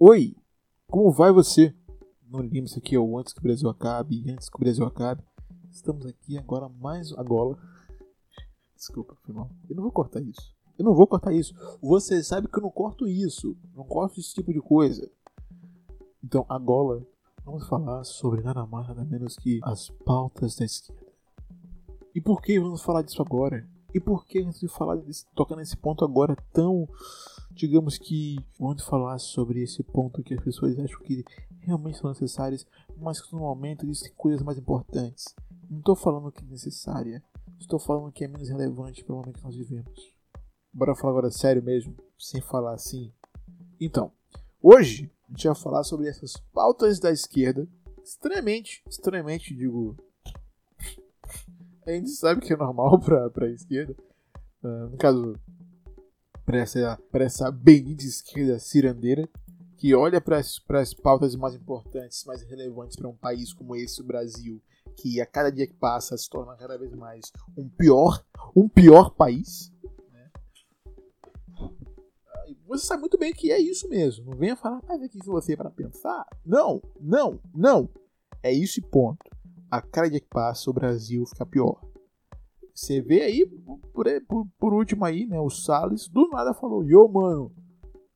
Oi, como vai você? Não isso aqui é o Antes que o Brasil acabe e Antes que o Brasil acabe. Estamos aqui agora mais agora. Desculpa, foi mal. Eu não vou cortar isso. Eu não vou cortar isso. Você sabe que eu não corto isso. Não corto esse tipo de coisa. Então, agora, vamos falar sobre nada mais, nada menos que as pautas da esquerda. E por que vamos falar disso agora? E por que de falar tocar nesse ponto agora tão, digamos que, vamos falar sobre esse ponto que as pessoas acham que realmente são necessárias, mas que no momento existem coisas mais importantes. Não estou falando que é necessária, estou falando que é menos relevante para o momento que nós vivemos. Bora falar agora sério mesmo, sem falar assim. Então, hoje a gente vai falar sobre essas pautas da esquerda, extremamente, extremamente, digo, a gente sabe que é normal pra, pra esquerda. Uh, no caso, para essa, pra essa benite esquerda cirandeira, que olha para as pautas mais importantes, mais relevantes para um país como esse, o Brasil, que a cada dia que passa se torna cada vez mais um pior, um pior país. Né? Você sabe muito bem que é isso mesmo. Não venha falar, mas aqui se você para pensar. Não, não, não. É isso e ponto a cada dia que passa o Brasil fica pior. Você vê aí, por, por, por último aí, né, o Salles do nada falou, yo, mano,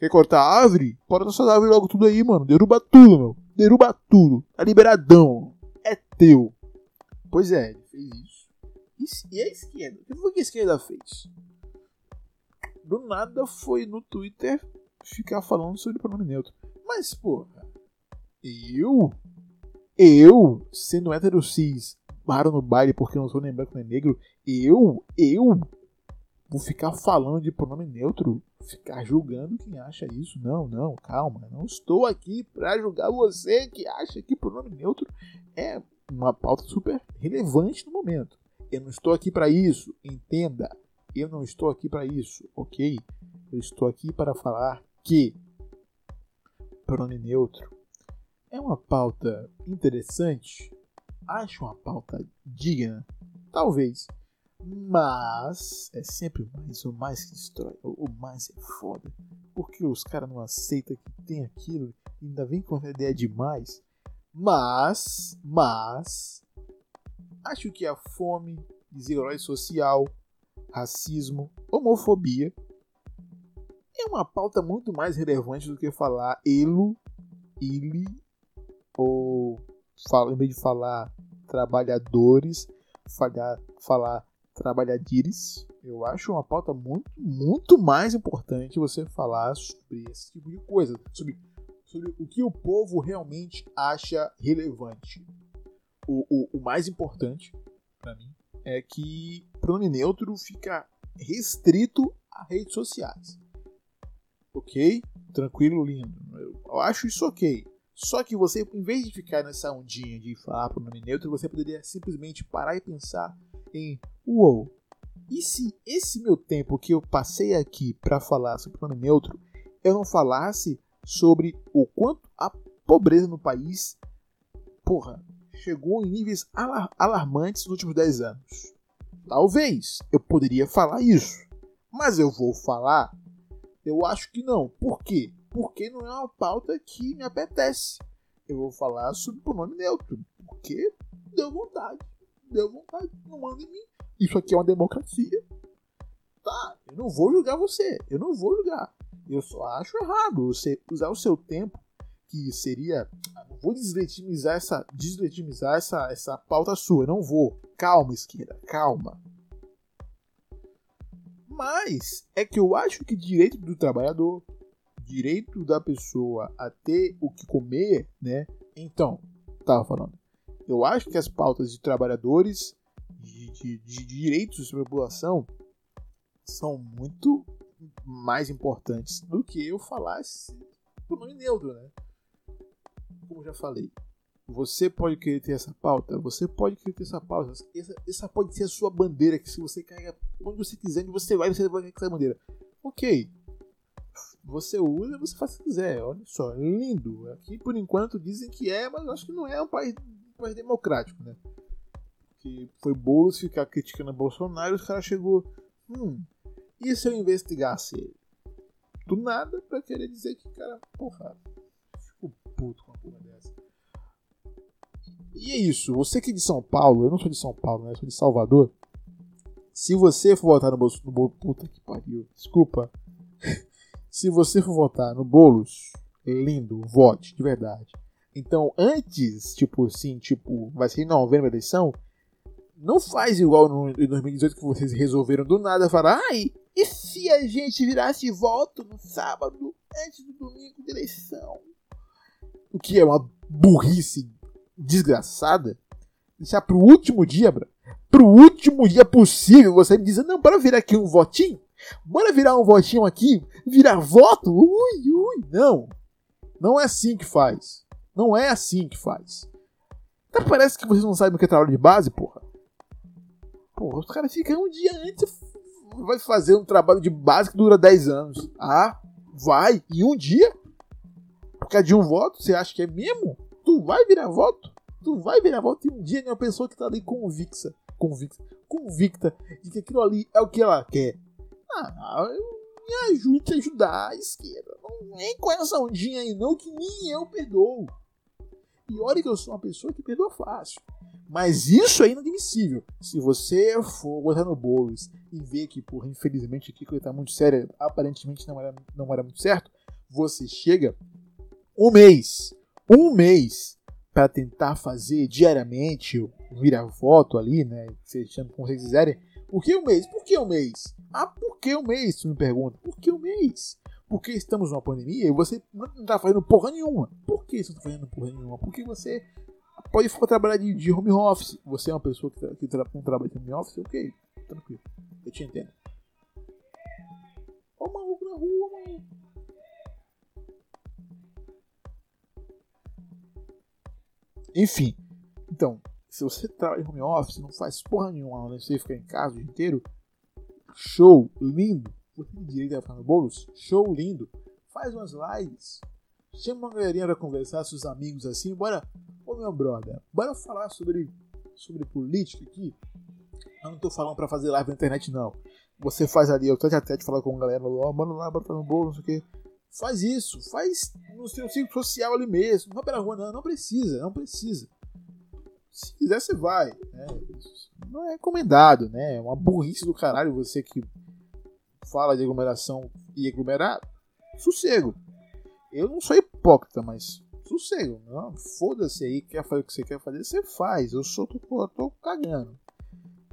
quer cortar a árvore? Corta essa árvore logo tudo aí, mano, derruba tudo, meu, derruba tudo, tá liberadão, é teu. Pois é, ele fez isso. E, a esquerda? O que foi que a esquerda fez? Do nada foi no Twitter ficar falando sobre pronome neutro. Mas, porra, eu eu, sendo hétero cis, paro no baile porque não sou nem branco nem negro, eu, eu vou ficar falando de pronome neutro, ficar julgando quem acha isso. Não, não, calma. Não estou aqui para julgar você que acha que pronome neutro é uma pauta super relevante no momento. Eu não estou aqui para isso, entenda. Eu não estou aqui para isso, ok? Eu estou aqui para falar que pronome neutro é uma pauta interessante? Acho uma pauta digna? Talvez. Mas é sempre mais o mais que destrói, o mais é foda. Porque os caras não aceitam que tem aquilo ainda vem com a ideia demais. Mas, mas, acho que a fome, desigualdade social, racismo, homofobia é uma pauta muito mais relevante do que falar elo, ele ou em vez de falar trabalhadores, falar, falar trabalhadires, eu acho uma pauta muito, muito mais importante você falar sobre esse tipo de coisa, sobre, sobre o que o povo realmente acha relevante. O, o, o mais importante, para mim, é que pronome neutro fica restrito a redes sociais. Ok? Tranquilo, lindo. Eu acho isso ok. Só que você, em vez de ficar nessa ondinha de falar pronome neutro, você poderia simplesmente parar e pensar em: uou, e se esse meu tempo que eu passei aqui para falar sobre pronome neutro, eu não falasse sobre o quanto a pobreza no país, porra, chegou em níveis alar alarmantes nos últimos 10 anos? Talvez eu poderia falar isso, mas eu vou falar? Eu acho que não. Por quê? Porque não é uma pauta que me apetece. Eu vou falar sobre pronome neutro, porque deu vontade. Deu vontade, não manda em mim. Isso aqui é uma democracia. Tá, eu não vou julgar você, eu não vou julgar. Eu só acho errado você usar o seu tempo, que seria. Ah, vou deslegitimizar essa, deslegitimizar essa, essa pauta sua, não vou. Calma, esquerda, calma. Mas é que eu acho que direito do trabalhador, direito da pessoa a ter o que comer, né? Então, tava falando. Eu acho que as pautas de trabalhadores, de, de, de direitos da população, são muito mais importantes do que eu falasse nome neutro, né? Como já falei, você pode querer ter essa pauta, você pode querer ter essa pauta, essa, essa pode ser a sua bandeira, que se você carrega onde você quiser, onde você vai, você vai carregar essa bandeira. Ok, você usa, você faz o que quiser. Olha só, lindo. Aqui por enquanto dizem que é, mas acho que não é um país, um país democrático, né? Que foi Boulos ficar criticando Bolsonaro e os caras chegou. Hum, e se eu investigasse ele? Do nada pra querer dizer que, cara, porra, puto com uma porra dessa. E é isso. Você que é de São Paulo, eu não sou de São Paulo, né? Eu sou de Salvador. Se você for votar no. No puta que pariu. Desculpa. Se você for votar no Boulos, lindo, vote, de verdade. Então, antes, tipo assim, tipo, vai ser em novembro a eleição, não faz igual no, em 2018 que vocês resolveram do nada falar, ai, e se a gente virasse voto no sábado, antes do domingo da eleição? O que é uma burrice desgraçada. Deixar pro último dia, bro. Pro último dia possível, você me diz, não, bora virar aqui um votinho? Bora virar um votinho aqui? Virar voto? Ui, ui, não. Não é assim que faz. Não é assim que faz. Até parece que vocês não sabem o que é trabalho de base, porra. Porra, os caras ficam um dia antes vai fazer um trabalho de base que dura 10 anos. Ah, vai. E um dia? Por causa de um voto, você acha que é mesmo? Tu vai virar voto? Tu vai virar voto e um dia tem uma pessoa que tá ali convicta, convicta, convicta de que aquilo ali é o que ela quer. Ah, me ajude a ajudar a esquerda. Não vem com essa ondinha aí não, que nem eu perdoo. E olha que eu sou uma pessoa que perdoa fácil. Mas isso é inadmissível. Se você for botar no Boulos e ver que, porra, infelizmente aqui coisa tá muito séria, aparentemente não era, não era muito certo, você chega um mês, um mês para tentar fazer diariamente virar voto ali, né? Chamam como vocês quiserem. Por que um mês? Por que um mês? Ah, por que um mês? Tu me pergunta. Por que um mês? Porque estamos numa pandemia e você não está fazendo porra nenhuma. Por que você não está fazendo porra nenhuma? Porque você pode for trabalhar de, de, home office. Você é uma pessoa que, que tra trabalha de home office, ok, tranquilo. Eu te entendo. Ó o maluco na rua, mano. Enfim, então, se você trabalha em home office, não faz porra nenhuma, né? você ficar em casa o dia inteiro, show, lindo. Você tem direito a falar no bônus? Show, lindo. Faz umas lives. Chama uma galerinha pra conversar, seus amigos assim, bora Ô meu brother, bora falar sobre, sobre política aqui? Eu não tô falando pra fazer live na internet, não. Você faz ali, eu tô até de falar com a galera, ó, manda lá, bota no bolo, não sei o que. Faz isso, faz no seu ciclo social ali mesmo. Não vai pela rua, não, não precisa, não precisa. Se quiser, você vai. Né? Não é recomendado, né? É uma burrice do caralho você que fala de aglomeração e aglomerado. Sossego. Eu não sou hipócrita, mas sossego. Não, foda-se aí, quer fazer o que você quer fazer, você faz. Eu sou tô, eu tô cagando.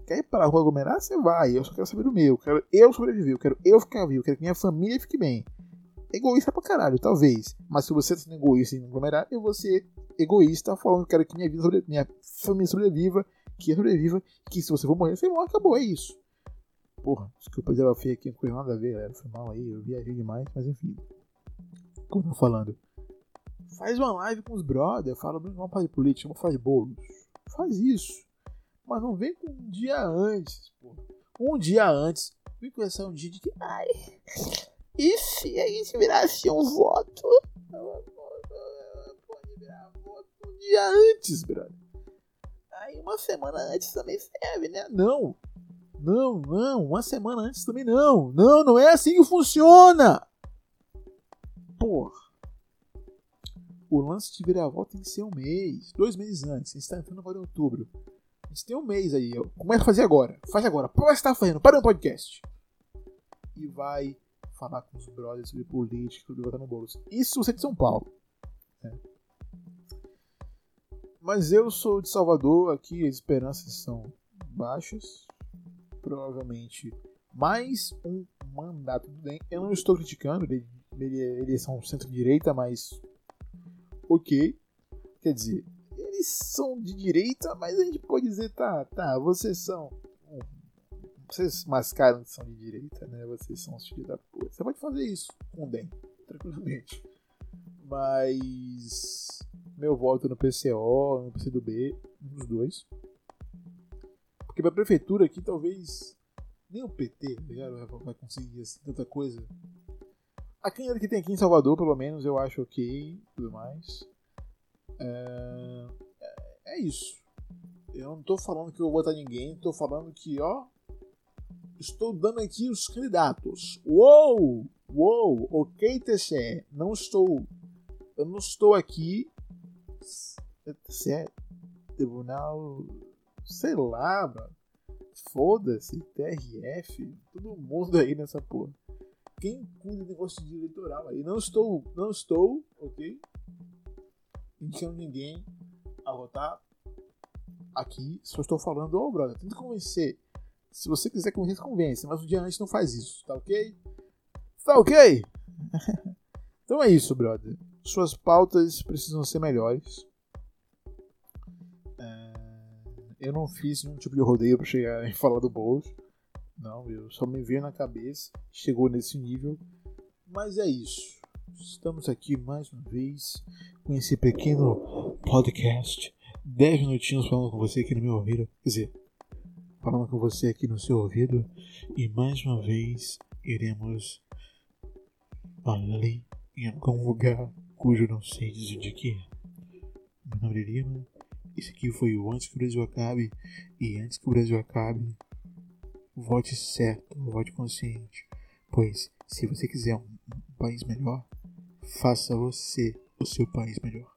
Quer ir pra rua aglomerar? Você vai. Eu só quero saber do meu. Eu quero eu sobreviver. Eu quero eu ficar vivo. Eu quero que minha família fique bem. Egoísta pra caralho, talvez. Mas se você tá sendo egoísta em aglomerar, eu vou ser egoísta falando que eu quero que minha vida sobre... minha família sobreviva, que eu sobreviva, que se você for morrer, você morre, acabou, é isso. Porra, desculpa dizer feia aqui, não tem nada a ver, galera. Foi mal aí, eu viajei demais, mas enfim. Como eu tô falando. Faz uma live com os brothers, fala, vamos fazer política, vamos fazer bolos. Faz isso. Mas não vem com um dia antes, pô. Um dia antes, vem com essa um dia de que. Ai. E se a gente virasse um voto? Pode virar voto um dia antes, brother. Aí uma semana antes também serve, né? Não. Não, não. Uma semana antes também não. Não, não é assim que funciona. Porra o lance de virar volta tem que ser um mês, dois meses antes. A gente está entrando agora em outubro. A gente tem um mês aí. Começa a fazer agora. Faz agora. Pô, você tá fazendo? Para um podcast. E vai falar com os brothers sobre política, sobre votar no bolso. Isso você é de São Paulo. É. Mas eu sou de Salvador, aqui as esperanças são baixas. Provavelmente mais um mandato do DEM. Eu não estou criticando, ele, ele, eles são centro-direita, mas ok. Quer dizer, eles são de direita, mas a gente pode dizer, tá, tá, vocês são. Vocês mascaram que são de direita, né? Vocês são os filhos da puta. Você pode fazer isso com o DEM, tranquilamente. Mas. Meu voto no PCO, no PCdoB, um dos dois. Porque pra prefeitura aqui talvez. Nem o PT tá vai conseguir assim, tanta coisa a candidata que tem aqui em Salvador, pelo menos, eu acho ok tudo mais. É, é, é isso. Eu não tô falando que eu vou votar ninguém, tô falando que, ó. Estou dando aqui os candidatos. Uou! Uou! Ok, TCE. Não estou Eu não estou aqui. Sério. Tribunal. Sei lá, mano. Foda-se. TRF. Todo mundo aí nessa porra. Quem cuida do negócio de eleitoral aí? Não estou. Não estou, ok? Indicando ninguém a votar aqui. Só estou falando, ô oh, brother, tenta convencer. Se você quiser convencer, convence. Mas o dia antes não faz isso, tá ok? Tá ok? então é isso, brother. Suas pautas precisam ser melhores. É... Eu não fiz nenhum tipo de rodeio para chegar e falar do bolso. Não, eu só me veio na cabeça. Chegou nesse nível. Mas é isso. Estamos aqui mais uma vez com esse pequeno podcast. 10 minutinhos falando com você aqui no meu ouvido. Quer dizer, falando com você aqui no seu ouvido. E mais uma vez iremos ali em algum lugar cujo não sei dizer de que Meu nome é Lima. Esse aqui foi o Antes que o Brasil Acabe. E antes que o Brasil acabe, vote certo, vote consciente. Pois, se você quiser um, um país melhor, faça você o seu país melhor.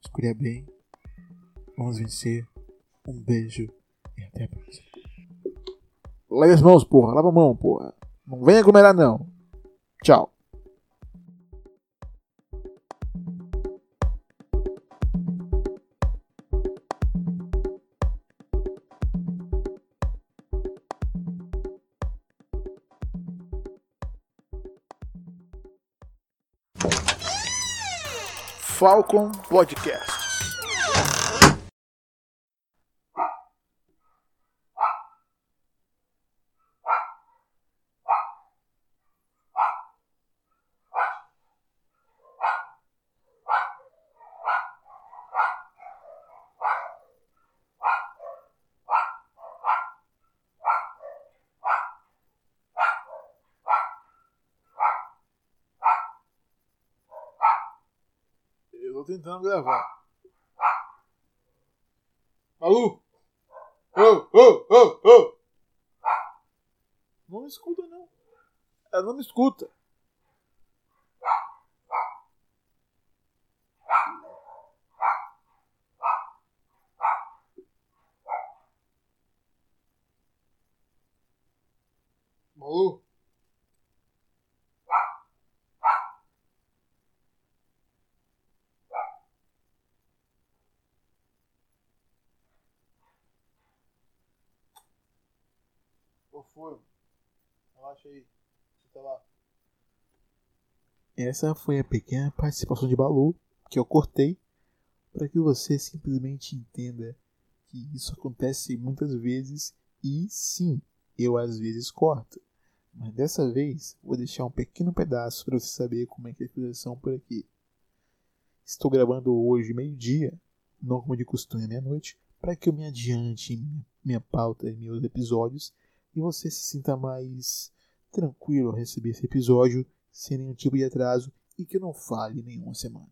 Escolha bem. Vamos vencer. Um beijo e até a próxima. Lave as mãos, porra. Lava a mão, porra. Não venha aglomerar, não. Tchau. Falcon Podcast. Tentando gravar. Malu! Ô, ô, ô, ô! Não me escuta, não. Ela não me escuta. Malu! Qual foi? Relaxa aí. Você tá lá. Essa foi a pequena participação de Balu que eu cortei para que você simplesmente entenda que isso acontece muitas vezes e sim, eu às vezes corto. Mas dessa vez vou deixar um pequeno pedaço para você saber como é que é a são por aqui. Estou gravando hoje meio-dia, não como de costume meia-noite, para que eu me adiante minha, minha pauta e meus episódios e você se sinta mais tranquilo ao receber esse episódio sem nenhum tipo de atraso e que não fale nenhuma semana.